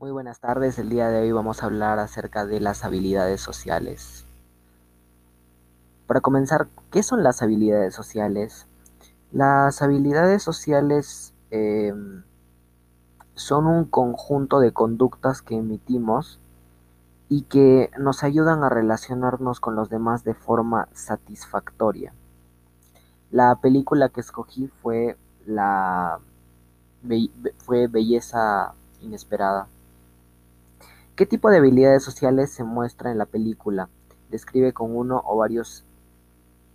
Muy buenas tardes, el día de hoy vamos a hablar acerca de las habilidades sociales. Para comenzar, ¿qué son las habilidades sociales? Las habilidades sociales eh, son un conjunto de conductas que emitimos y que nos ayudan a relacionarnos con los demás de forma satisfactoria. La película que escogí fue la fue Belleza Inesperada. ¿Qué tipo de habilidades sociales se muestra en la película? Describe con uno o varios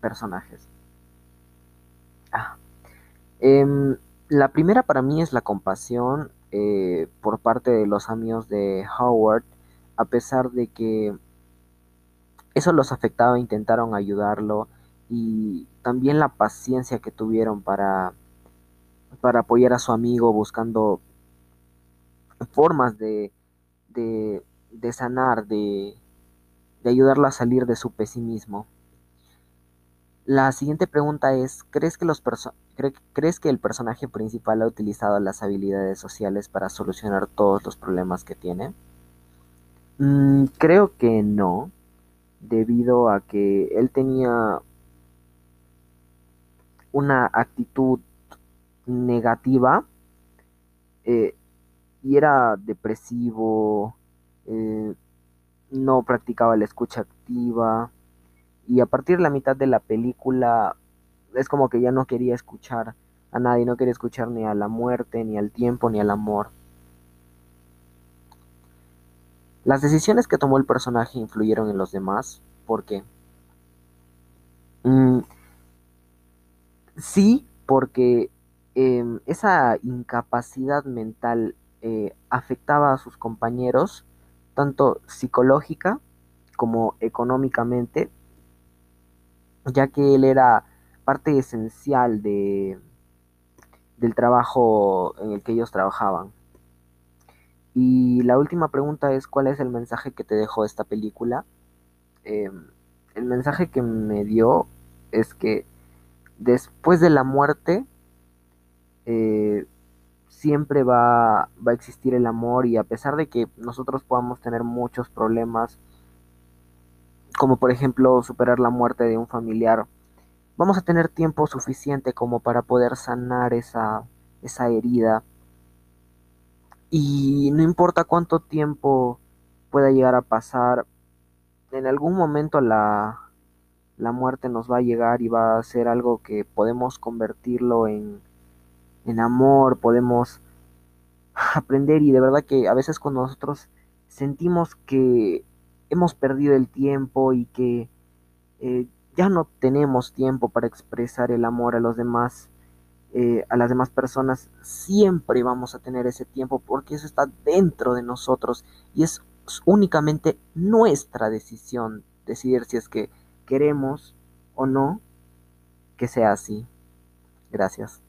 personajes. Ah. Em, la primera para mí es la compasión eh, por parte de los amigos de Howard, a pesar de que eso los afectaba, intentaron ayudarlo y también la paciencia que tuvieron para, para apoyar a su amigo buscando formas de de, sanar, de, de ayudarlo a salir de su pesimismo. La siguiente pregunta es, ¿crees que, los ¿crees que el personaje principal ha utilizado las habilidades sociales para solucionar todos los problemas que tiene? Mm, creo que no, debido a que él tenía una actitud negativa eh, y era depresivo, eh, no practicaba la escucha activa y a partir de la mitad de la película es como que ya no quería escuchar a nadie, no quería escuchar ni a la muerte, ni al tiempo, ni al amor. Las decisiones que tomó el personaje influyeron en los demás, ¿por qué? Mm, sí, porque em, esa incapacidad mental eh, afectaba a sus compañeros, tanto psicológica como económicamente, ya que él era parte esencial de, del trabajo en el que ellos trabajaban. Y la última pregunta es, ¿cuál es el mensaje que te dejó esta película? Em, el mensaje que me dio es que después de la muerte, eh, siempre va, a existir el amor y a pesar de que nosotros podamos tener muchos problemas, como por ejemplo superar la muerte de un familiar, vamos a tener tiempo suficiente como para poder sanar esa, esa herida. Y no importa cuánto tiempo pueda llegar a pasar, en algún momento la, la muerte nos va a llegar y va a ser algo que podemos convertirlo en en amor, podemos aprender y de verdad que a veces cuando nosotros sentimos que hemos perdido el tiempo y que eh, ya no tenemos tiempo para expresar el amor a los demás, eh, a las demás personas, siempre vamos a tener ese tiempo porque eso está dentro de nosotros y es únicamente nuestra decisión decidir si es que queremos o no que sea así. Gracias.